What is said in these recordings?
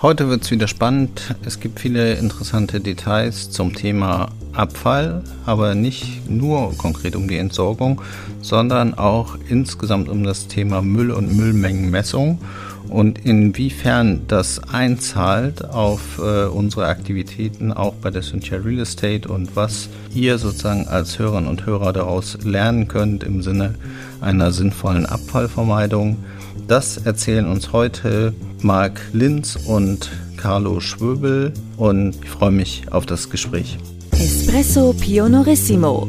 Heute wird es wieder spannend. Es gibt viele interessante Details zum Thema Abfall, aber nicht nur konkret um die Entsorgung, sondern auch insgesamt um das Thema Müll und Müllmengenmessung und inwiefern das einzahlt auf äh, unsere Aktivitäten auch bei der Cynthia Real Estate und was ihr sozusagen als Hörerinnen und Hörer daraus lernen könnt im Sinne einer sinnvollen Abfallvermeidung. Das erzählen uns heute Marc Linz und Carlo Schwöbel und ich freue mich auf das Gespräch. Espresso Pionorissimo.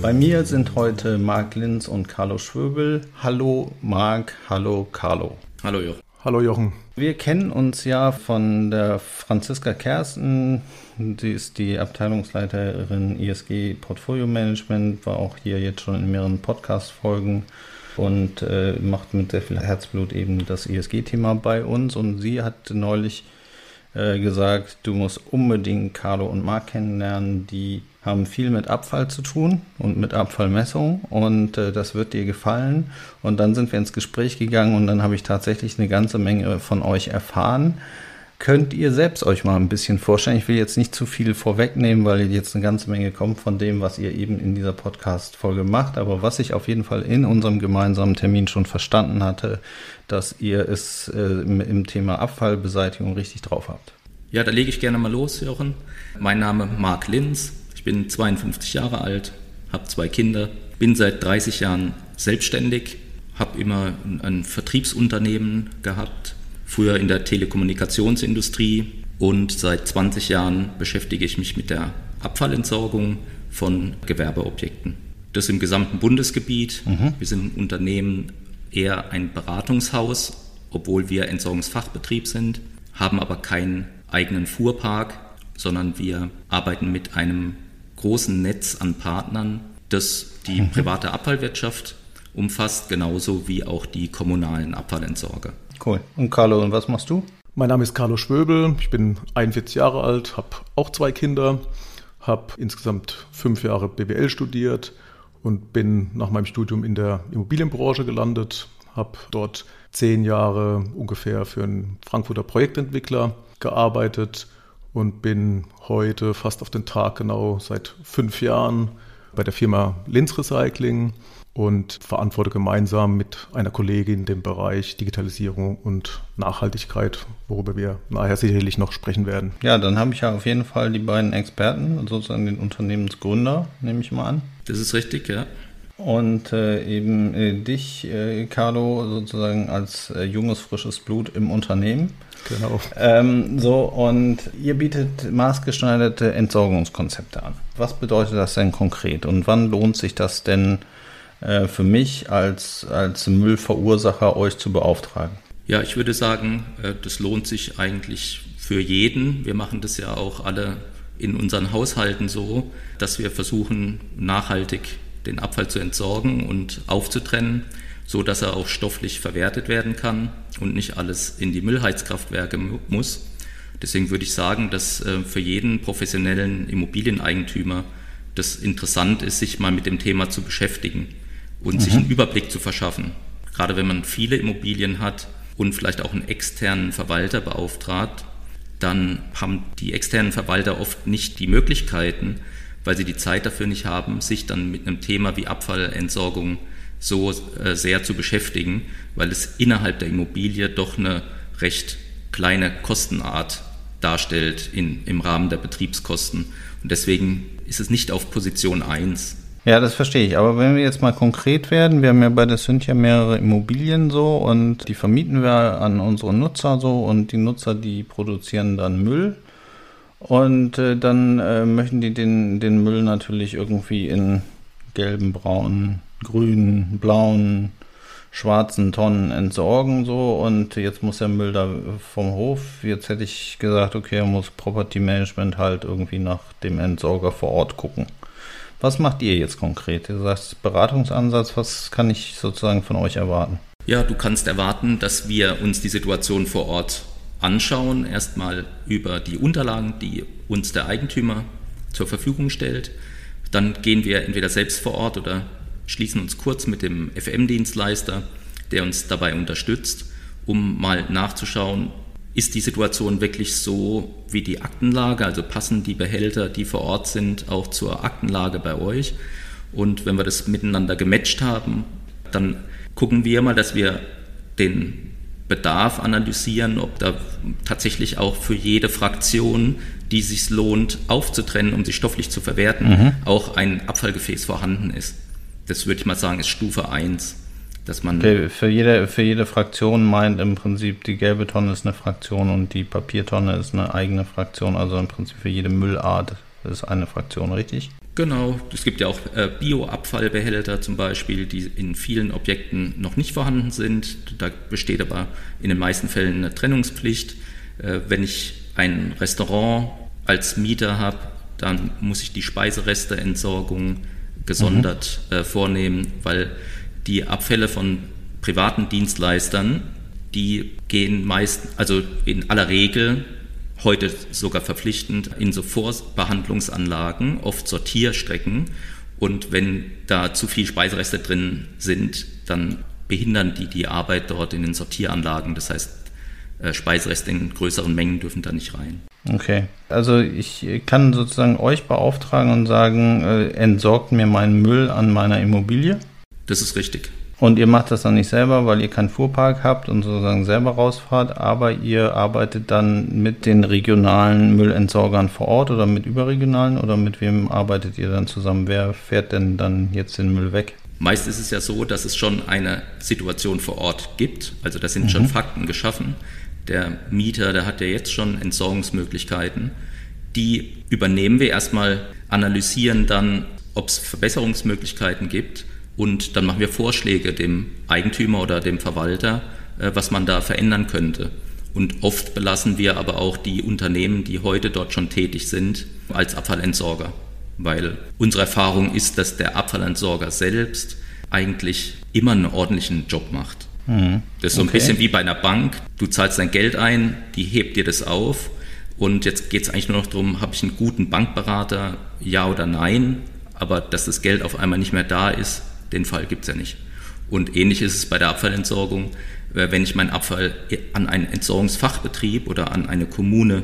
Bei mir sind heute Marc Linz und Carlo Schwöbel. Hallo Marc, hallo Carlo. Hallo Jochen. Hallo Jochen. Wir kennen uns ja von der Franziska Kersten. Sie ist die Abteilungsleiterin ISG Portfolio Management, war auch hier jetzt schon in mehreren Podcast-Folgen und äh, macht mit sehr viel Herzblut eben das ISG-Thema bei uns. Und sie hat neulich äh, gesagt, du musst unbedingt Carlo und Marc kennenlernen, die haben viel mit Abfall zu tun und mit Abfallmessung und äh, das wird dir gefallen. Und dann sind wir ins Gespräch gegangen und dann habe ich tatsächlich eine ganze Menge von euch erfahren. Könnt ihr selbst euch mal ein bisschen vorstellen? Ich will jetzt nicht zu viel vorwegnehmen, weil jetzt eine ganze Menge kommt von dem, was ihr eben in dieser Podcast-Folge macht. Aber was ich auf jeden Fall in unserem gemeinsamen Termin schon verstanden hatte, dass ihr es äh, im, Thema Abfallbeseitigung richtig drauf habt. Ja, da lege ich gerne mal los, Jochen. Mein Name Marc Linz. Ich bin 52 Jahre alt, habe zwei Kinder, bin seit 30 Jahren selbstständig, habe immer ein Vertriebsunternehmen gehabt, früher in der Telekommunikationsindustrie und seit 20 Jahren beschäftige ich mich mit der Abfallentsorgung von Gewerbeobjekten. Das im gesamten Bundesgebiet. Mhm. Wir sind ein Unternehmen eher ein Beratungshaus, obwohl wir Entsorgungsfachbetrieb sind, haben aber keinen eigenen Fuhrpark, sondern wir arbeiten mit einem großen Netz an Partnern, das die mhm. private Abfallwirtschaft umfasst, genauso wie auch die kommunalen Abfallentsorger. Cool. Und Carlo, und was machst du? Mein Name ist Carlo Schwöbel, ich bin 41 Jahre alt, habe auch zwei Kinder, habe insgesamt fünf Jahre BWL studiert und bin nach meinem Studium in der Immobilienbranche gelandet, habe dort zehn Jahre ungefähr für einen Frankfurter Projektentwickler gearbeitet und bin heute fast auf den Tag genau seit fünf Jahren bei der Firma Linz Recycling und verantworte gemeinsam mit einer Kollegin den Bereich Digitalisierung und Nachhaltigkeit, worüber wir nachher sicherlich noch sprechen werden. Ja, dann habe ich ja auf jeden Fall die beiden Experten, sozusagen den Unternehmensgründer, nehme ich mal an. Das ist richtig, ja. Und äh, eben äh, dich, äh, Carlo, sozusagen als äh, junges, frisches Blut im Unternehmen. Genau. Ähm, so, und ihr bietet maßgeschneiderte Entsorgungskonzepte an. Was bedeutet das denn konkret und wann lohnt sich das denn äh, für mich als, als Müllverursacher, euch zu beauftragen? Ja, ich würde sagen, äh, das lohnt sich eigentlich für jeden. Wir machen das ja auch alle in unseren Haushalten so, dass wir versuchen, nachhaltig den Abfall zu entsorgen und aufzutrennen, so dass er auch stofflich verwertet werden kann und nicht alles in die Müllheizkraftwerke muss. Deswegen würde ich sagen, dass äh, für jeden professionellen Immobilieneigentümer das interessant ist, sich mal mit dem Thema zu beschäftigen und mhm. sich einen Überblick zu verschaffen. Gerade wenn man viele Immobilien hat und vielleicht auch einen externen Verwalter beauftragt, dann haben die externen Verwalter oft nicht die Möglichkeiten, weil sie die Zeit dafür nicht haben, sich dann mit einem Thema wie Abfallentsorgung so äh, sehr zu beschäftigen, weil es innerhalb der Immobilie doch eine recht kleine Kostenart darstellt in, im Rahmen der Betriebskosten. Und deswegen ist es nicht auf Position 1. Ja, das verstehe ich. Aber wenn wir jetzt mal konkret werden, wir haben ja bei der Cynthia mehrere Immobilien so und die vermieten wir an unsere Nutzer so und die Nutzer, die produzieren dann Müll und äh, dann äh, möchten die den, den Müll natürlich irgendwie in gelben, braunen, grünen, blauen schwarzen Tonnen entsorgen so und jetzt muss der Müll da vom Hof. Jetzt hätte ich gesagt, okay, muss Property Management halt irgendwie nach dem Entsorger vor Ort gucken. Was macht ihr jetzt konkret? Ihr sagt Beratungsansatz, was kann ich sozusagen von euch erwarten? Ja, du kannst erwarten, dass wir uns die Situation vor Ort anschauen, erstmal über die Unterlagen, die uns der Eigentümer zur Verfügung stellt. Dann gehen wir entweder selbst vor Ort oder schließen uns kurz mit dem FM-Dienstleister, der uns dabei unterstützt, um mal nachzuschauen, ist die Situation wirklich so wie die Aktenlage, also passen die Behälter, die vor Ort sind, auch zur Aktenlage bei euch. Und wenn wir das miteinander gematcht haben, dann gucken wir mal, dass wir den Bedarf analysieren, ob da tatsächlich auch für jede Fraktion, die sich lohnt aufzutrennen, um sie stofflich zu verwerten, mhm. auch ein Abfallgefäß vorhanden ist. Das würde ich mal sagen, ist Stufe 1. Dass man okay, für, jede, für jede Fraktion meint im Prinzip, die gelbe Tonne ist eine Fraktion und die Papiertonne ist eine eigene Fraktion, also im Prinzip für jede Müllart ist eine Fraktion, richtig? Genau, es gibt ja auch äh, Bioabfallbehälter zum Beispiel, die in vielen Objekten noch nicht vorhanden sind. Da besteht aber in den meisten Fällen eine Trennungspflicht. Äh, wenn ich ein Restaurant als Mieter habe, dann muss ich die Speiseresteentsorgung gesondert mhm. äh, vornehmen, weil die Abfälle von privaten Dienstleistern, die gehen meist, also in aller Regel heute sogar verpflichtend in so Vorbehandlungsanlagen, oft Sortierstrecken. Und wenn da zu viel Speisereste drin sind, dann behindern die die Arbeit dort in den Sortieranlagen. Das heißt, äh, Speisereste in größeren Mengen dürfen da nicht rein. Okay, also ich kann sozusagen euch beauftragen und sagen, äh, entsorgt mir meinen Müll an meiner Immobilie. Das ist richtig. Und ihr macht das dann nicht selber, weil ihr keinen Fuhrpark habt und sozusagen selber rausfahrt, aber ihr arbeitet dann mit den regionalen Müllentsorgern vor Ort oder mit überregionalen oder mit wem arbeitet ihr dann zusammen? Wer fährt denn dann jetzt den Müll weg? Meist ist es ja so, dass es schon eine Situation vor Ort gibt. Also da sind mhm. schon Fakten geschaffen. Der Mieter, der hat ja jetzt schon Entsorgungsmöglichkeiten. Die übernehmen wir erstmal, analysieren dann, ob es Verbesserungsmöglichkeiten gibt und dann machen wir Vorschläge dem Eigentümer oder dem Verwalter, äh, was man da verändern könnte. Und oft belassen wir aber auch die Unternehmen, die heute dort schon tätig sind, als Abfallentsorger. Weil unsere Erfahrung ist, dass der Abfallentsorger selbst eigentlich immer einen ordentlichen Job macht. Mhm. Das ist so ein okay. bisschen wie bei einer Bank. Du zahlst dein Geld ein, die hebt dir das auf. Und jetzt geht es eigentlich nur noch darum, habe ich einen guten Bankberater, ja oder nein. Aber dass das Geld auf einmal nicht mehr da ist, den Fall gibt es ja nicht. Und ähnlich ist es bei der Abfallentsorgung. Äh, wenn ich meinen Abfall an einen Entsorgungsfachbetrieb oder an eine Kommune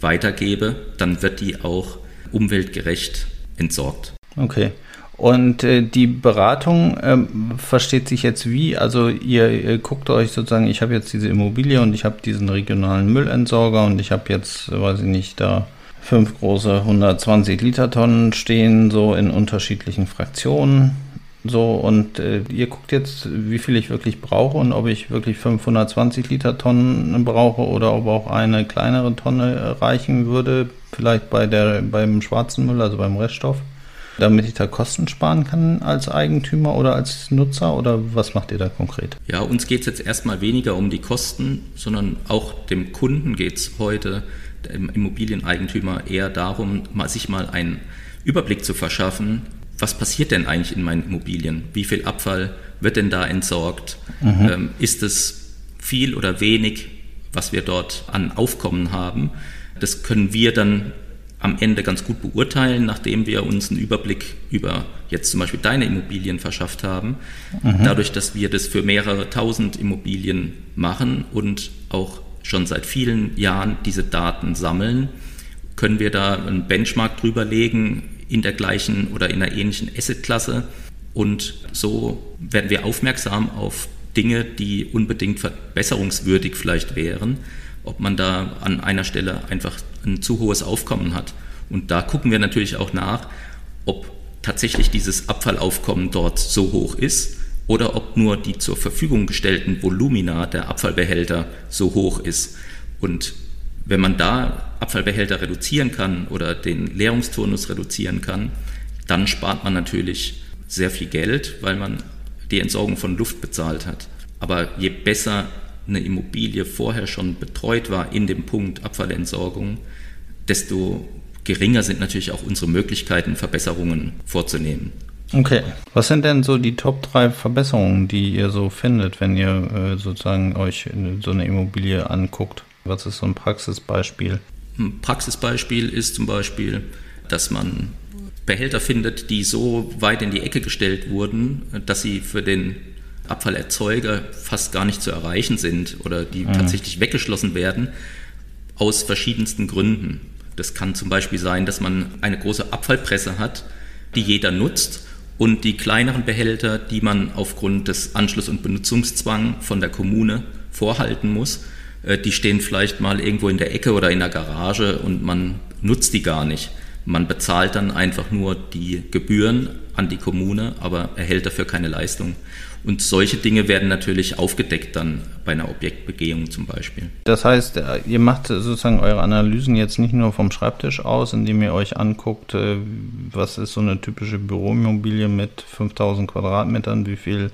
weitergebe, dann wird die auch umweltgerecht entsorgt. Okay. Und äh, die Beratung ähm, versteht sich jetzt wie? Also ihr, ihr guckt euch sozusagen, ich habe jetzt diese Immobilie und ich habe diesen regionalen Müllentsorger und ich habe jetzt, weiß ich nicht, da fünf große 120 Liter Tonnen stehen, so in unterschiedlichen Fraktionen. So, und äh, ihr guckt jetzt, wie viel ich wirklich brauche und ob ich wirklich 520 Liter Tonnen brauche oder ob auch eine kleinere Tonne reichen würde, vielleicht bei der, beim schwarzen Müll, also beim Reststoff, damit ich da Kosten sparen kann als Eigentümer oder als Nutzer oder was macht ihr da konkret? Ja, uns geht es jetzt erstmal weniger um die Kosten, sondern auch dem Kunden geht es heute, dem Immobilieneigentümer, eher darum, sich mal einen Überblick zu verschaffen, was passiert denn eigentlich in meinen Immobilien? Wie viel Abfall wird denn da entsorgt? Mhm. Ähm, ist es viel oder wenig, was wir dort an Aufkommen haben? Das können wir dann am Ende ganz gut beurteilen, nachdem wir uns einen Überblick über jetzt zum Beispiel deine Immobilien verschafft haben. Mhm. Dadurch, dass wir das für mehrere tausend Immobilien machen und auch schon seit vielen Jahren diese Daten sammeln, können wir da einen Benchmark drüber legen, in der gleichen oder in einer ähnlichen Assetklasse. Und so werden wir aufmerksam auf Dinge, die unbedingt verbesserungswürdig vielleicht wären, ob man da an einer Stelle einfach ein zu hohes Aufkommen hat. Und da gucken wir natürlich auch nach, ob tatsächlich dieses Abfallaufkommen dort so hoch ist oder ob nur die zur Verfügung gestellten Volumina der Abfallbehälter so hoch ist. Und wenn man da Abfallbehälter reduzieren kann oder den Leerungsturnus reduzieren kann, dann spart man natürlich sehr viel Geld, weil man die Entsorgung von Luft bezahlt hat. Aber je besser eine Immobilie vorher schon betreut war in dem Punkt Abfallentsorgung, desto geringer sind natürlich auch unsere Möglichkeiten, Verbesserungen vorzunehmen. Okay. Was sind denn so die Top 3 Verbesserungen, die ihr so findet, wenn ihr äh, sozusagen euch so eine Immobilie anguckt? Was ist so ein Praxisbeispiel? Ein Praxisbeispiel ist zum Beispiel, dass man Behälter findet, die so weit in die Ecke gestellt wurden, dass sie für den Abfallerzeuger fast gar nicht zu erreichen sind oder die mhm. tatsächlich weggeschlossen werden, aus verschiedensten Gründen. Das kann zum Beispiel sein, dass man eine große Abfallpresse hat, die jeder nutzt und die kleineren Behälter, die man aufgrund des Anschluss- und Benutzungszwangs von der Kommune vorhalten muss, äh, die stehen vielleicht mal irgendwo in der Ecke oder in der Garage und man nutzt die gar nicht. Man bezahlt dann einfach nur die Gebühren an die Kommune, aber erhält dafür keine Leistung. Und solche Dinge werden natürlich aufgedeckt dann bei einer Objektbegehung zum Beispiel. Das heißt, äh, ihr macht sozusagen eure Analysen jetzt nicht nur vom Schreibtisch aus, indem ihr euch anguckt, äh, was ist so eine typische Büroimmobilie mit 5000 Quadratmetern, wie viel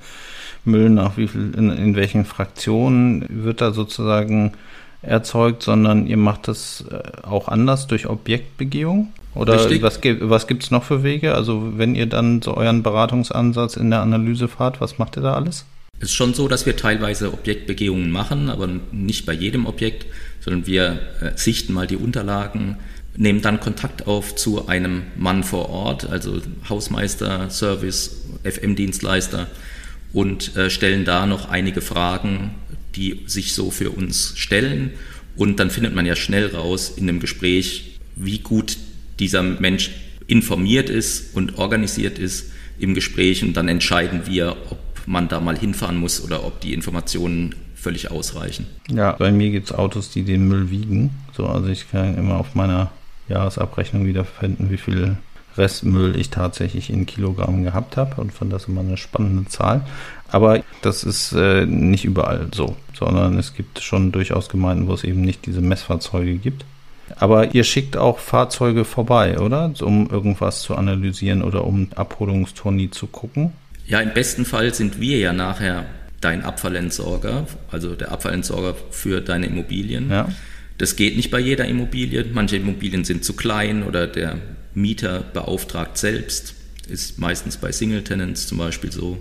Müll nach wie viel, in, in welchen Fraktionen wird da sozusagen erzeugt, sondern ihr macht das äh, auch anders durch Objektbegehung? Oder Richtig. was, was gibt es noch für Wege? Also wenn ihr dann so euren Beratungsansatz in der Analyse fahrt, was macht ihr da alles? Es ist schon so, dass wir teilweise Objektbegehungen machen, aber nicht bei jedem Objekt, sondern wir äh, sichten mal die Unterlagen, nehmen dann Kontakt auf zu einem Mann vor Ort, also Hausmeister, Service, FM-Dienstleister und äh, stellen da noch einige Fragen, die sich so für uns stellen. Und dann findet man ja schnell raus in dem Gespräch, wie gut dieser Mensch informiert ist und organisiert ist im Gespräch und dann entscheiden wir, ob man da mal hinfahren muss oder ob die Informationen völlig ausreichen. Ja, bei mir gibt es Autos, die den Müll wiegen. So, also ich kann immer auf meiner Jahresabrechnung wiederfinden, wie viel Restmüll ich tatsächlich in Kilogramm gehabt habe und fand das immer eine spannende Zahl. Aber das ist äh, nicht überall so, sondern es gibt schon durchaus Gemeinden, wo es eben nicht diese Messfahrzeuge gibt. Aber ihr schickt auch Fahrzeuge vorbei, oder? Um irgendwas zu analysieren oder um Abholungsturni zu gucken? Ja, im besten Fall sind wir ja nachher dein Abfallentsorger, also der Abfallentsorger für deine Immobilien. Ja. Das geht nicht bei jeder Immobilie. Manche Immobilien sind zu klein oder der Mieter beauftragt selbst. Ist meistens bei Single Tenants zum Beispiel so.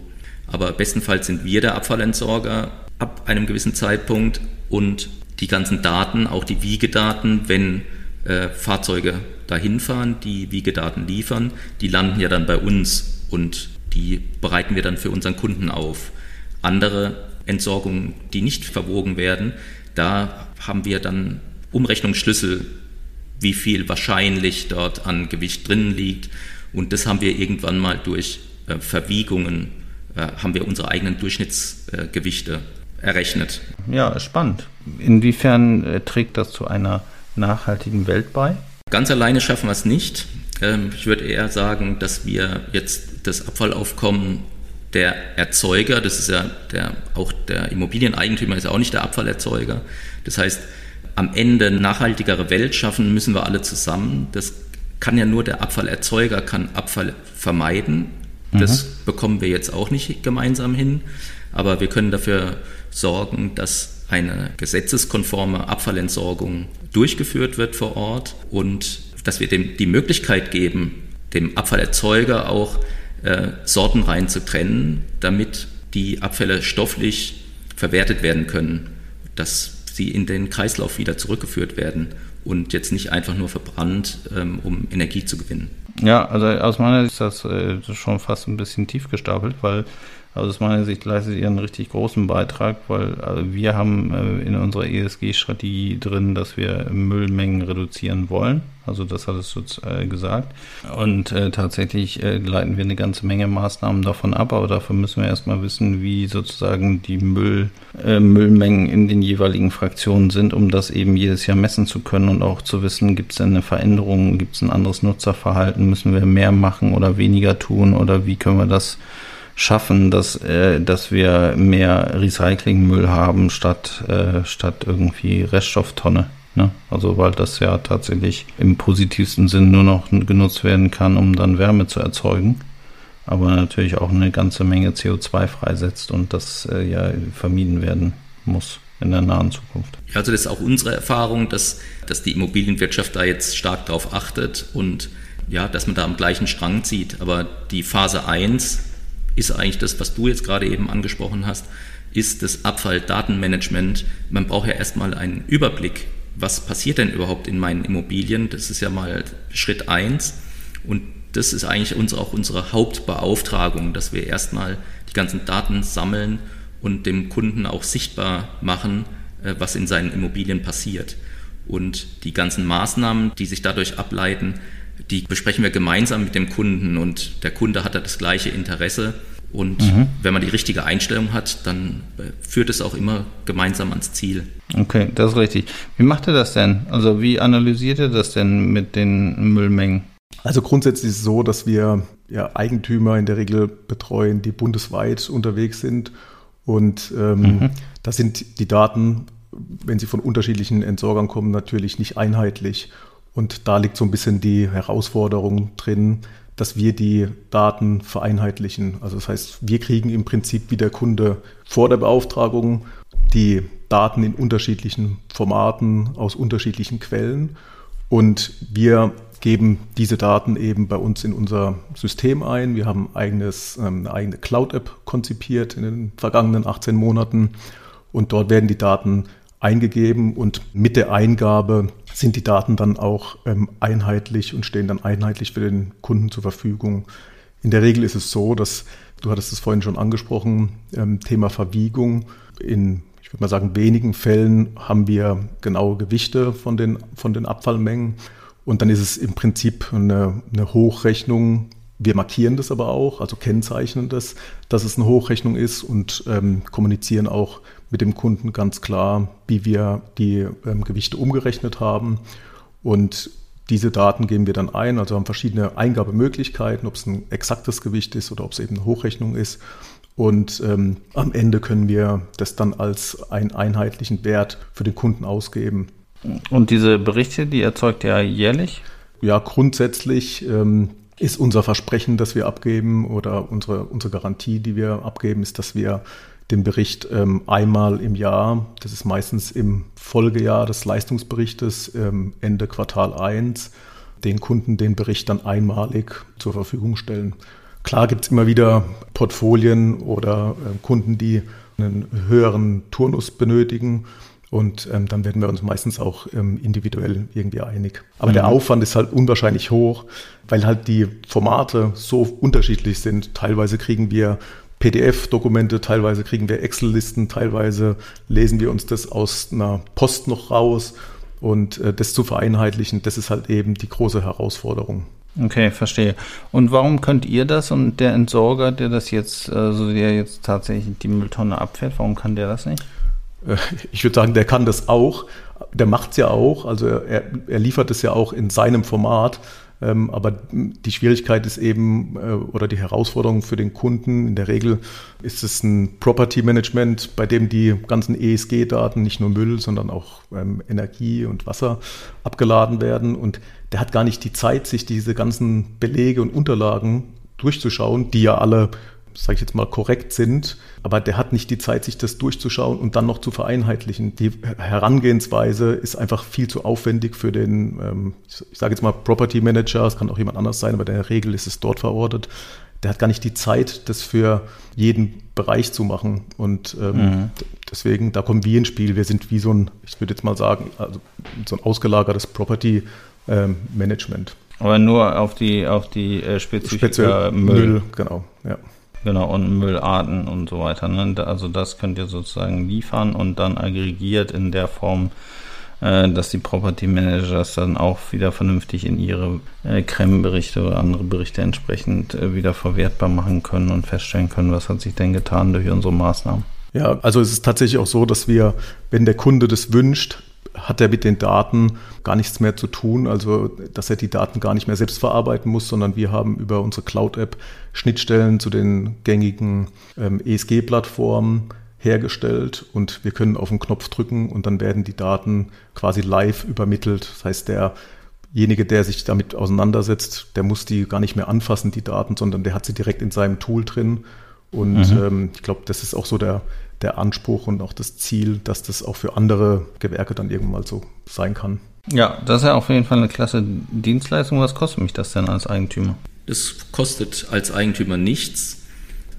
Aber bestenfalls sind wir der Abfallentsorger ab einem gewissen Zeitpunkt und die ganzen Daten, auch die Wiegedaten, wenn äh, Fahrzeuge dahin fahren, die Wiegedaten liefern, die landen ja dann bei uns und die bereiten wir dann für unseren Kunden auf. Andere Entsorgungen, die nicht verwogen werden, da haben wir dann Umrechnungsschlüssel, wie viel wahrscheinlich dort an Gewicht drin liegt. Und das haben wir irgendwann mal durch äh, Verwiegungen, äh, haben wir unsere eigenen Durchschnittsgewichte errechnet. Ja, spannend. Inwiefern äh, trägt das zu einer nachhaltigen Welt bei? Ganz alleine schaffen wir es nicht. Ähm, ich würde eher sagen, dass wir jetzt das Abfallaufkommen der Erzeuger, das ist ja der, auch der Immobilieneigentümer ist ja auch nicht der Abfallerzeuger. Das heißt, am Ende nachhaltigere Welt schaffen müssen wir alle zusammen. Das kann ja nur der Abfallerzeuger, kann Abfall vermeiden. Das mhm. bekommen wir jetzt auch nicht gemeinsam hin. Aber wir können dafür sorgen, dass eine gesetzeskonforme Abfallentsorgung durchgeführt wird vor Ort und dass wir dem die Möglichkeit geben, dem Abfallerzeuger auch äh, sortenrein zu trennen, damit die Abfälle stofflich verwertet werden können, dass sie in den Kreislauf wieder zurückgeführt werden und jetzt nicht einfach nur verbrannt, ähm, um Energie zu gewinnen. Ja, also aus meiner Sicht ist das äh, schon fast ein bisschen tief gestapelt, weil also aus meiner Sicht leistet ihr einen richtig großen Beitrag, weil also wir haben äh, in unserer ESG-Strategie drin, dass wir Müllmengen reduzieren wollen. Also das hat es äh, gesagt. Und äh, tatsächlich äh, leiten wir eine ganze Menge Maßnahmen davon ab, aber dafür müssen wir erstmal wissen, wie sozusagen die Müll, äh, Müllmengen in den jeweiligen Fraktionen sind, um das eben jedes Jahr messen zu können und auch zu wissen, gibt es eine Veränderung, gibt es ein anderes Nutzerverhalten, müssen wir mehr machen oder weniger tun oder wie können wir das schaffen, dass, äh, dass wir mehr Recyclingmüll haben statt, äh, statt irgendwie Reststofftonne. Ne? Also weil das ja tatsächlich im positivsten Sinn nur noch genutzt werden kann, um dann Wärme zu erzeugen. aber natürlich auch eine ganze Menge CO2 freisetzt und das äh, ja vermieden werden muss in der nahen Zukunft. Also das ist auch unsere Erfahrung, dass, dass die Immobilienwirtschaft da jetzt stark darauf achtet und ja, dass man da am gleichen Strang zieht. Aber die Phase 1 ist eigentlich das, was du jetzt gerade eben angesprochen hast, ist das Abfalldatenmanagement. Man braucht ja erstmal einen Überblick, was passiert denn überhaupt in meinen Immobilien. Das ist ja mal Schritt 1. Und das ist eigentlich uns auch unsere Hauptbeauftragung, dass wir erstmal die ganzen Daten sammeln und dem Kunden auch sichtbar machen, äh, was in seinen Immobilien passiert. Und die ganzen Maßnahmen, die sich dadurch ableiten, die besprechen wir gemeinsam mit dem Kunden und der Kunde hat da das gleiche Interesse. Und mhm. wenn man die richtige Einstellung hat, dann äh, führt es auch immer gemeinsam ans Ziel. Okay, das ist richtig. Wie macht ihr das denn? Also wie analysiert ihr das denn mit den Müllmengen? Also grundsätzlich ist es so, dass wir ja, Eigentümer in der Regel betreuen, die bundesweit unterwegs sind. Und ähm, mhm. da sind die Daten, wenn sie von unterschiedlichen Entsorgern kommen, natürlich nicht einheitlich. Und da liegt so ein bisschen die Herausforderung drin, dass wir die Daten vereinheitlichen. Also das heißt, wir kriegen im Prinzip wie der Kunde vor der Beauftragung die Daten in unterschiedlichen Formaten aus unterschiedlichen Quellen und wir geben diese Daten eben bei uns in unser System ein. Wir haben eigenes, ähm, eine eigene Cloud-App konzipiert in den vergangenen 18 Monaten und dort werden die Daten eingegeben und mit der Eingabe sind die Daten dann auch ähm, einheitlich und stehen dann einheitlich für den Kunden zur Verfügung. In der Regel ist es so, dass, du hattest es vorhin schon angesprochen, ähm, Thema Verwiegung. In, ich würde mal sagen, wenigen Fällen haben wir genaue Gewichte von den, von den Abfallmengen. Und dann ist es im Prinzip eine, eine Hochrechnung. Wir markieren das aber auch, also kennzeichnen das, dass es eine Hochrechnung ist und ähm, kommunizieren auch mit dem Kunden ganz klar, wie wir die ähm, Gewichte umgerechnet haben. Und diese Daten geben wir dann ein, also haben verschiedene Eingabemöglichkeiten, ob es ein exaktes Gewicht ist oder ob es eben eine Hochrechnung ist. Und ähm, am Ende können wir das dann als einen einheitlichen Wert für den Kunden ausgeben. Und diese Berichte, die erzeugt er jährlich? Ja, grundsätzlich ähm, ist unser Versprechen, das wir abgeben oder unsere, unsere Garantie, die wir abgeben, ist, dass wir den Bericht ähm, einmal im Jahr, das ist meistens im Folgejahr des Leistungsberichtes, ähm, Ende Quartal 1, den Kunden den Bericht dann einmalig zur Verfügung stellen. Klar gibt es immer wieder Portfolien oder äh, Kunden, die einen höheren Turnus benötigen. Und ähm, dann werden wir uns meistens auch ähm, individuell irgendwie einig. Aber mhm. der Aufwand ist halt unwahrscheinlich hoch, weil halt die Formate so unterschiedlich sind. Teilweise kriegen wir PDF-Dokumente, teilweise kriegen wir Excel-Listen, teilweise lesen wir uns das aus einer Post noch raus. Und äh, das zu vereinheitlichen, das ist halt eben die große Herausforderung. Okay, verstehe. Und warum könnt ihr das und der Entsorger, der das jetzt, also der jetzt tatsächlich die Mülltonne abfährt, warum kann der das nicht? Äh, ich würde sagen, der kann das auch. Der macht es ja auch. Also er, er liefert es ja auch in seinem Format. Ähm, aber die Schwierigkeit ist eben äh, oder die Herausforderung für den Kunden. In der Regel ist es ein Property Management, bei dem die ganzen ESG-Daten, nicht nur Müll, sondern auch ähm, Energie und Wasser abgeladen werden. Und der hat gar nicht die Zeit, sich diese ganzen Belege und Unterlagen durchzuschauen, die ja alle sage ich jetzt mal, korrekt sind, aber der hat nicht die Zeit, sich das durchzuschauen und dann noch zu vereinheitlichen. Die Herangehensweise ist einfach viel zu aufwendig für den, ähm, ich sage jetzt mal, Property Manager, es kann auch jemand anders sein, aber in der Regel ist es dort verortet. Der hat gar nicht die Zeit, das für jeden Bereich zu machen. Und ähm, mhm. deswegen, da kommen wir ins Spiel. Wir sind wie so ein, ich würde jetzt mal sagen, also so ein ausgelagertes Property ähm, Management. Aber nur auf die, auf die äh, spezifische Speziell Müll. Müll. Genau, ja. Genau, und Müllarten und so weiter. Ne? Also das könnt ihr sozusagen liefern und dann aggregiert in der Form, äh, dass die Property Managers dann auch wieder vernünftig in ihre äh, Creme-Berichte oder andere Berichte entsprechend äh, wieder verwertbar machen können und feststellen können, was hat sich denn getan durch unsere Maßnahmen. Ja, also es ist tatsächlich auch so, dass wir, wenn der Kunde das wünscht, hat er mit den Daten gar nichts mehr zu tun, also dass er die Daten gar nicht mehr selbst verarbeiten muss, sondern wir haben über unsere Cloud-App Schnittstellen zu den gängigen ähm, ESG-Plattformen hergestellt und wir können auf den Knopf drücken und dann werden die Daten quasi live übermittelt. Das heißt, der derjenige, der sich damit auseinandersetzt, der muss die gar nicht mehr anfassen, die Daten, sondern der hat sie direkt in seinem Tool drin. Und mhm. ähm, ich glaube, das ist auch so der, der Anspruch und auch das Ziel, dass das auch für andere Gewerke dann irgendwann mal so sein kann. Ja, das ist ja auf jeden Fall eine klasse Dienstleistung. Was kostet mich das denn als Eigentümer? Das kostet als Eigentümer nichts.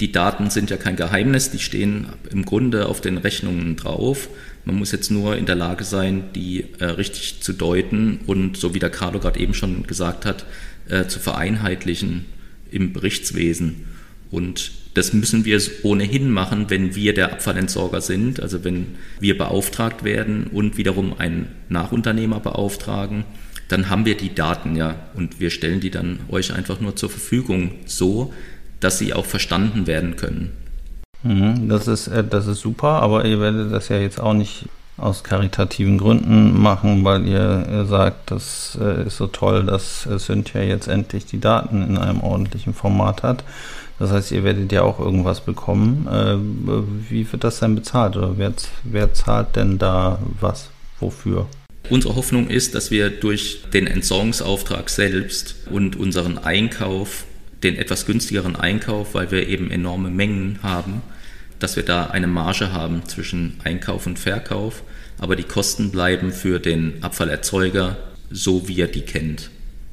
Die Daten sind ja kein Geheimnis, die stehen im Grunde auf den Rechnungen drauf. Man muss jetzt nur in der Lage sein, die äh, richtig zu deuten und, so wie der Carlo gerade eben schon gesagt hat, äh, zu vereinheitlichen im Berichtswesen. Und das müssen wir ohnehin machen, wenn wir der Abfallentsorger sind, also wenn wir beauftragt werden und wiederum einen Nachunternehmer beauftragen, dann haben wir die Daten ja und wir stellen die dann euch einfach nur zur Verfügung, so dass sie auch verstanden werden können. Mhm, das ist, äh, das ist super, aber ihr werdet das ja jetzt auch nicht aus karitativen Gründen machen, weil ihr sagt, das äh, ist so toll, dass Cynthia jetzt endlich die Daten in einem ordentlichen Format hat. Das heißt, ihr werdet ja auch irgendwas bekommen. Äh, wie wird das denn bezahlt oder wer, wer zahlt denn da was? Wofür? Unsere Hoffnung ist, dass wir durch den Entsorgungsauftrag selbst und unseren Einkauf, den etwas günstigeren Einkauf, weil wir eben enorme Mengen haben, dass wir da eine Marge haben zwischen Einkauf und Verkauf, aber die Kosten bleiben für den Abfallerzeuger so, wie er die kennt.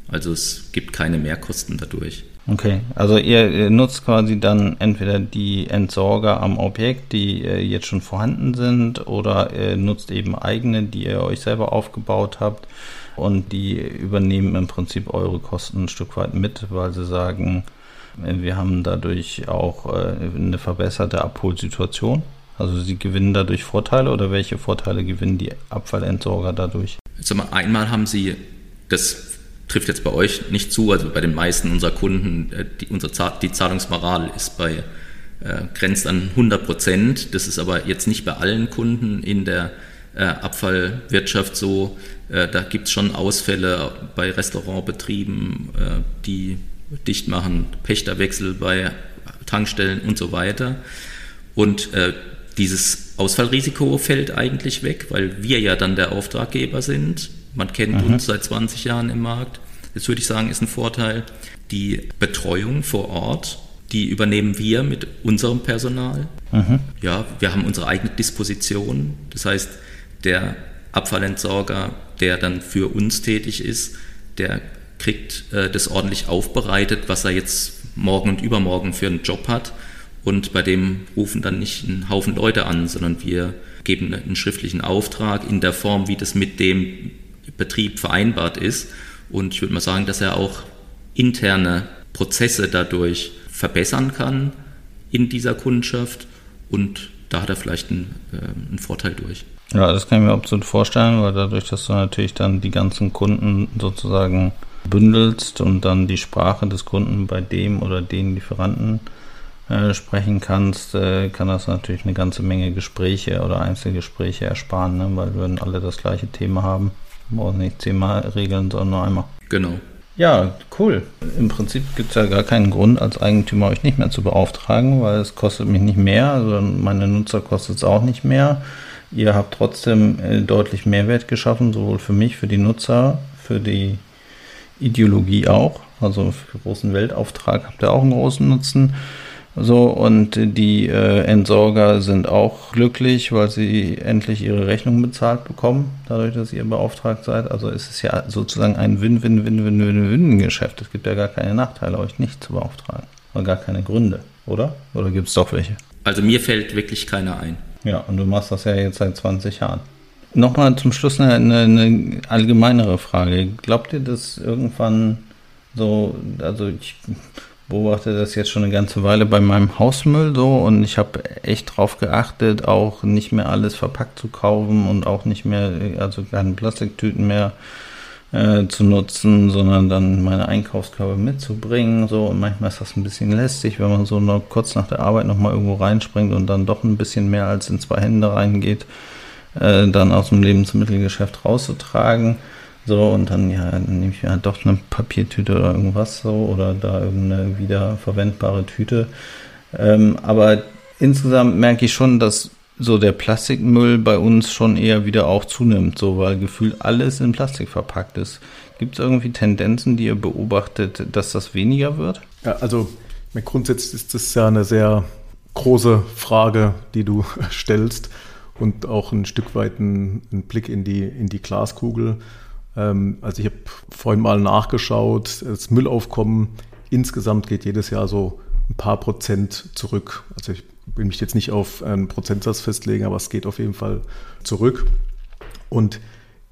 Also es gibt keine Mehrkosten dadurch. Okay, also ihr nutzt quasi dann entweder die Entsorger am Objekt, die äh, jetzt schon vorhanden sind, oder ihr nutzt eben eigene, die ihr euch selber aufgebaut habt und die übernehmen im Prinzip eure Kosten ein Stück weit mit, weil sie sagen, äh, wir haben dadurch auch äh, eine verbesserte Abholsituation. Also sie gewinnen dadurch Vorteile oder welche Vorteile gewinnen die Abfallentsorger dadurch? Also einmal haben sie das trifft jetzt bei euch nicht zu, also bei den meisten unserer Kunden, äh, die, unsere, die Zahlungsmoral ist bei, äh, grenzt an 100 Prozent. Das ist aber jetzt nicht bei allen Kunden in der äh, Abfallwirtschaft so. Äh, da gibt es schon Ausfälle bei Restaurantbetrieben, äh, die dicht machen, Pächterwechsel bei Tankstellen und so weiter. Und äh, dieses Ausfallrisiko fällt eigentlich weg, weil wir ja dann der Auftraggeber sind man kennt mhm. uns seit 20 Jahren im Markt. Das würde ich sagen, ist ein Vorteil. Die Betreuung vor Ort, die übernehmen wir mit unserem Personal. Mhm. Ja, wir haben unsere eigene Disposition. Das heißt, der Abfallentsorger, der dann für uns tätig ist, der kriegt äh, das ordentlich aufbereitet, was er jetzt morgen und übermorgen für einen Job hat. Und bei dem rufen dann nicht ein Haufen Leute an, sondern wir geben einen schriftlichen Auftrag in der Form, wie das mit dem Betrieb vereinbart ist. Und ich würde mal sagen, dass er auch interne Prozesse dadurch verbessern kann in dieser Kundschaft und da hat er vielleicht einen, äh, einen Vorteil durch. Ja, das kann ich mir absolut vorstellen, weil dadurch, dass du natürlich dann die ganzen Kunden sozusagen bündelst und dann die Sprache des Kunden bei dem oder den Lieferanten äh, sprechen kannst, äh, kann das natürlich eine ganze Menge Gespräche oder Einzelgespräche ersparen, ne? weil wir dann alle das gleiche Thema haben. Brauchen nicht zehnmal regeln, sondern nur einmal. Genau. Ja, cool. Im Prinzip gibt es ja gar keinen Grund, als Eigentümer euch nicht mehr zu beauftragen, weil es kostet mich nicht mehr, also meine Nutzer kostet es auch nicht mehr. Ihr habt trotzdem äh, deutlich Mehrwert geschaffen, sowohl für mich, für die Nutzer, für die Ideologie auch. Also für großen Weltauftrag habt ihr auch einen großen Nutzen. So, und die äh, Entsorger sind auch glücklich, weil sie endlich ihre Rechnung bezahlt bekommen, dadurch, dass ihr beauftragt seid. Also es ist ja sozusagen ein Win-Win-Win-Win-Win-Geschäft. Es gibt ja gar keine Nachteile, euch nicht zu beauftragen. Oder gar keine Gründe, oder? Oder gibt es doch welche? Also mir fällt wirklich keiner ein. Ja, und du machst das ja jetzt seit 20 Jahren. Nochmal zum Schluss eine, eine allgemeinere Frage. Glaubt ihr, dass irgendwann so, also ich beobachte das jetzt schon eine ganze Weile bei meinem Hausmüll so und ich habe echt drauf geachtet, auch nicht mehr alles verpackt zu kaufen und auch nicht mehr, also keine Plastiktüten mehr äh, zu nutzen, sondern dann meine Einkaufskörbe mitzubringen. So und manchmal ist das ein bisschen lästig, wenn man so noch kurz nach der Arbeit nochmal irgendwo reinspringt und dann doch ein bisschen mehr als in zwei Hände reingeht, äh, dann aus dem Lebensmittelgeschäft rauszutragen. So, und dann, ja, dann nehme ich mir halt doch eine Papiertüte oder irgendwas so oder da irgendeine wiederverwendbare Tüte. Ähm, aber insgesamt merke ich schon, dass so der Plastikmüll bei uns schon eher wieder auch zunimmt, so weil gefühlt alles in Plastik verpackt ist. Gibt es irgendwie Tendenzen, die ihr beobachtet, dass das weniger wird? Ja, also grundsätzlich ist das ja eine sehr große Frage, die du stellst und auch ein Stück weit ein, ein Blick in die, in die Glaskugel. Ähm, also ich habe vorhin mal nachgeschaut, das Müllaufkommen insgesamt geht jedes Jahr so ein paar Prozent zurück. Also ich will mich jetzt nicht auf einen Prozentsatz festlegen, aber es geht auf jeden Fall zurück. Und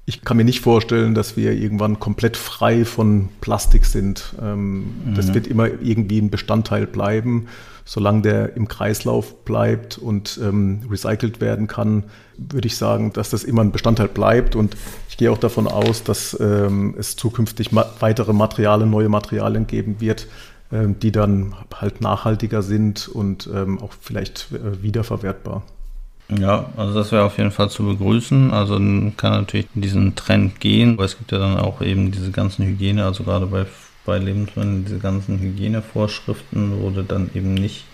ich kann mir nicht vorstellen, dass wir irgendwann komplett frei von Plastik sind. Ähm, mhm. Das wird immer irgendwie ein Bestandteil bleiben. Solange der im Kreislauf bleibt und ähm, recycelt werden kann, würde ich sagen, dass das immer ein Bestandteil bleibt. Und ich gehe auch davon aus, dass ähm, es zukünftig weitere Materialien, neue Materialien geben wird, die dann halt nachhaltiger sind und auch vielleicht äh, wiederverwertbar. Ja, also das wäre auf jeden Fall zu begrüßen. Also kann natürlich diesen Trend gehen, aber es gibt ja dann auch eben diese ganzen Hygiene, also gerade bei, bei Lebensmitteln, diese ganzen Hygienevorschriften, wo du dann eben nicht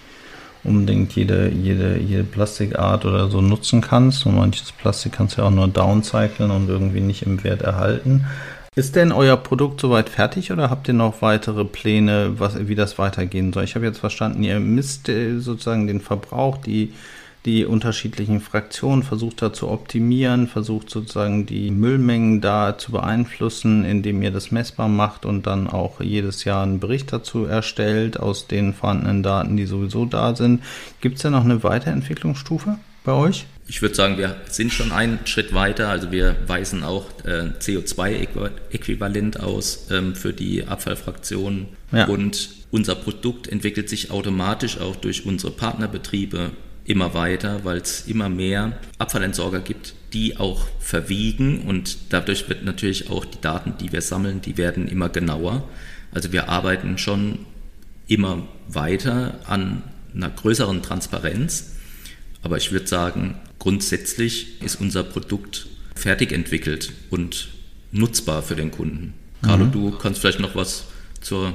unbedingt jede, jede, jede Plastikart oder so nutzen kannst. Und manches Plastik kannst du ja auch nur downcyclen und irgendwie nicht im Wert erhalten. Ist denn euer Produkt soweit fertig oder habt ihr noch weitere Pläne, was, wie das weitergehen soll? Ich habe jetzt verstanden, ihr misst äh, sozusagen den Verbrauch, die, die unterschiedlichen Fraktionen, versucht da zu optimieren, versucht sozusagen die Müllmengen da zu beeinflussen, indem ihr das messbar macht und dann auch jedes Jahr einen Bericht dazu erstellt aus den vorhandenen Daten, die sowieso da sind. Gibt es da noch eine Weiterentwicklungsstufe bei euch? Ich würde sagen, wir sind schon einen Schritt weiter. Also wir weisen auch äh, CO2-Äquivalent aus ähm, für die Abfallfraktionen. Ja. Und unser Produkt entwickelt sich automatisch auch durch unsere Partnerbetriebe immer weiter, weil es immer mehr Abfallentsorger gibt, die auch verwiegen und dadurch wird natürlich auch die Daten, die wir sammeln, die werden immer genauer. Also wir arbeiten schon immer weiter an einer größeren Transparenz, aber ich würde sagen, grundsätzlich ist unser Produkt fertig entwickelt und nutzbar für den Kunden. Carlo, mhm. du kannst vielleicht noch was zur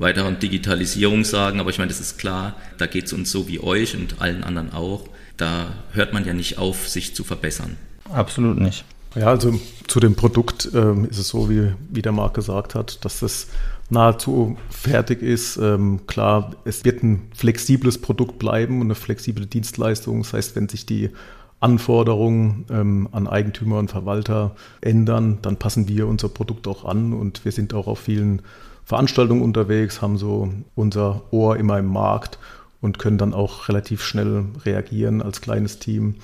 weiteren Digitalisierung sagen, aber ich meine, das ist klar, da geht es uns so wie euch und allen anderen auch. Da hört man ja nicht auf, sich zu verbessern. Absolut nicht. Ja, also zu dem Produkt ähm, ist es so, wie, wie der Marc gesagt hat, dass das nahezu fertig ist. Ähm, klar, es wird ein flexibles Produkt bleiben und eine flexible Dienstleistung. Das heißt, wenn sich die Anforderungen ähm, an Eigentümer und Verwalter ändern, dann passen wir unser Produkt auch an und wir sind auch auf vielen Veranstaltungen unterwegs, haben so unser Ohr immer im Markt und können dann auch relativ schnell reagieren als kleines Team.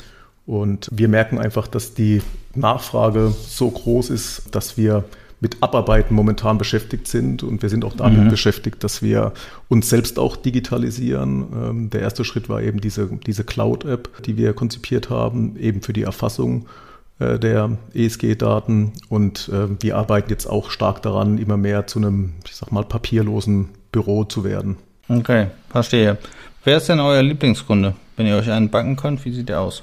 Und wir merken einfach, dass die Nachfrage so groß ist, dass wir mit Abarbeiten momentan beschäftigt sind. Und wir sind auch damit mhm. beschäftigt, dass wir uns selbst auch digitalisieren. Ähm, der erste Schritt war eben diese, diese Cloud-App, die wir konzipiert haben, eben für die Erfassung äh, der ESG-Daten. Und äh, wir arbeiten jetzt auch stark daran, immer mehr zu einem, ich sag mal, papierlosen Büro zu werden. Okay, verstehe. Wer ist denn euer Lieblingskunde? Wenn ihr euch einen backen könnt, wie sieht der aus?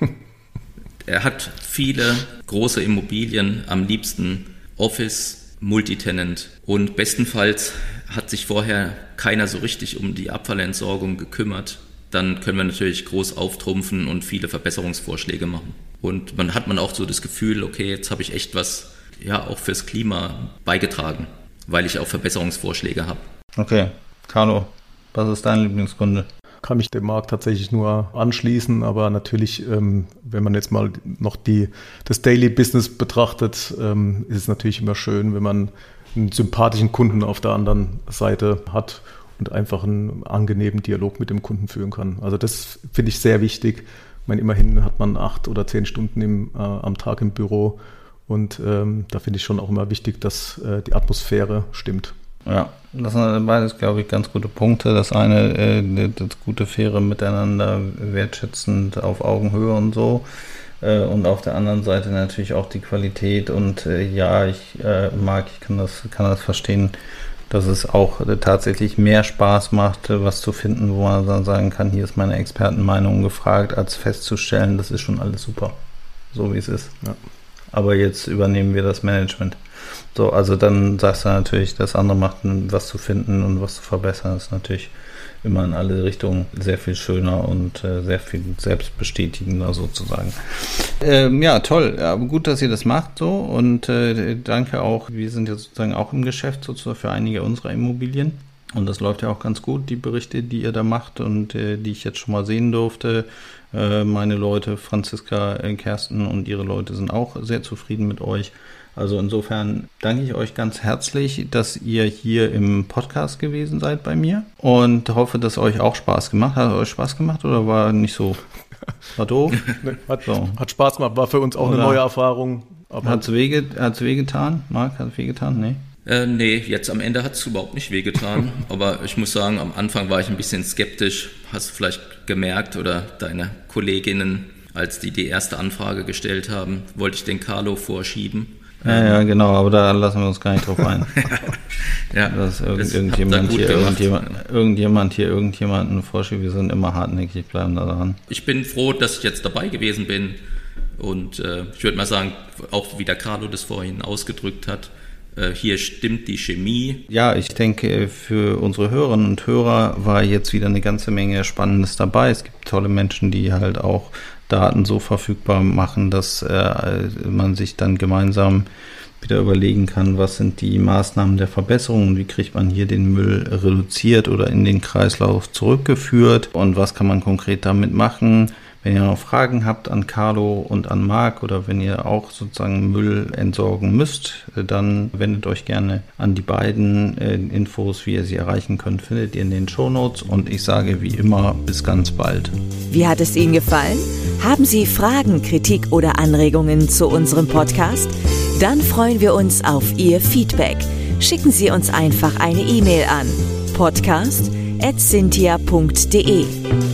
er hat viele große Immobilien, am liebsten Office, Multitenant und bestenfalls hat sich vorher keiner so richtig um die Abfallentsorgung gekümmert. Dann können wir natürlich groß auftrumpfen und viele Verbesserungsvorschläge machen. Und man hat man auch so das Gefühl, okay, jetzt habe ich echt was ja auch fürs Klima beigetragen, weil ich auch Verbesserungsvorschläge habe. Okay, Carlo, was ist dein Lieblingskunde? kann mich dem Markt tatsächlich nur anschließen, aber natürlich, ähm, wenn man jetzt mal noch die, das Daily Business betrachtet, ähm, ist es natürlich immer schön, wenn man einen sympathischen Kunden auf der anderen Seite hat und einfach einen angenehmen Dialog mit dem Kunden führen kann. Also das finde ich sehr wichtig. Ich meine, immerhin hat man acht oder zehn Stunden im, äh, am Tag im Büro und ähm, da finde ich schon auch immer wichtig, dass äh, die Atmosphäre stimmt. Ja, das sind beides, glaube ich, ganz gute Punkte. Das eine, äh, das gute, faire Miteinander, wertschätzend auf Augenhöhe und so. Äh, und auf der anderen Seite natürlich auch die Qualität. Und äh, ja, ich äh, mag, ich kann das, kann das verstehen, dass es auch äh, tatsächlich mehr Spaß macht, äh, was zu finden, wo man dann sagen kann, hier ist meine Expertenmeinung gefragt, als festzustellen, das ist schon alles super, so wie es ist. Ja. Aber jetzt übernehmen wir das Management. So, also dann sagst du natürlich, das andere macht, was zu finden und was zu verbessern, ist natürlich immer in alle Richtungen sehr viel schöner und äh, sehr viel selbstbestätigender sozusagen. Ähm, ja, toll. Aber gut, dass ihr das macht so und äh, danke auch. Wir sind ja sozusagen auch im Geschäft sozusagen für einige unserer Immobilien. Und das läuft ja auch ganz gut, die Berichte, die ihr da macht und äh, die ich jetzt schon mal sehen durfte. Äh, meine Leute, Franziska, äh, Kersten und ihre Leute sind auch sehr zufrieden mit euch. Also insofern danke ich euch ganz herzlich, dass ihr hier im Podcast gewesen seid bei mir und hoffe, dass euch auch Spaß gemacht hat. Hat euch Spaß gemacht oder war nicht so? War doof? hat, so. hat Spaß gemacht, war für uns auch oder eine neue Erfahrung. Hat es wehge wehgetan? Marc, hat es wehgetan? Nee. Äh, nee, jetzt am Ende hat es überhaupt nicht wehgetan. aber ich muss sagen, am Anfang war ich ein bisschen skeptisch. Hast du vielleicht gemerkt oder deine Kolleginnen, als die die erste Anfrage gestellt haben, wollte ich den Carlo vorschieben. Ja, ja, genau, aber da lassen wir uns gar nicht drauf ein. ja, dass irgend, irgendjemand, hier, irgendjemand, irgendjemand hier irgendjemanden vorschiebt, wir sind immer hartnäckig, bleiben da dran. Ich bin froh, dass ich jetzt dabei gewesen bin und äh, ich würde mal sagen, auch wie der Carlo das vorhin ausgedrückt hat, äh, hier stimmt die Chemie. Ja, ich denke, für unsere Hörerinnen und Hörer war jetzt wieder eine ganze Menge Spannendes dabei. Es gibt tolle Menschen, die halt auch Daten so verfügbar machen, dass äh, man sich dann gemeinsam wieder überlegen kann, was sind die Maßnahmen der Verbesserung wie kriegt man hier den Müll reduziert oder in den Kreislauf zurückgeführt und was kann man konkret damit machen. Wenn ihr noch Fragen habt an Carlo und an Marc oder wenn ihr auch sozusagen Müll entsorgen müsst, dann wendet euch gerne an die beiden. Äh, Infos, wie ihr sie erreichen könnt, findet ihr in den Shownotes und ich sage wie immer bis ganz bald. Wie hat es Ihnen gefallen? Haben Sie Fragen, Kritik oder Anregungen zu unserem Podcast? Dann freuen wir uns auf Ihr Feedback. Schicken Sie uns einfach eine E-Mail an podcast.cynthia.de.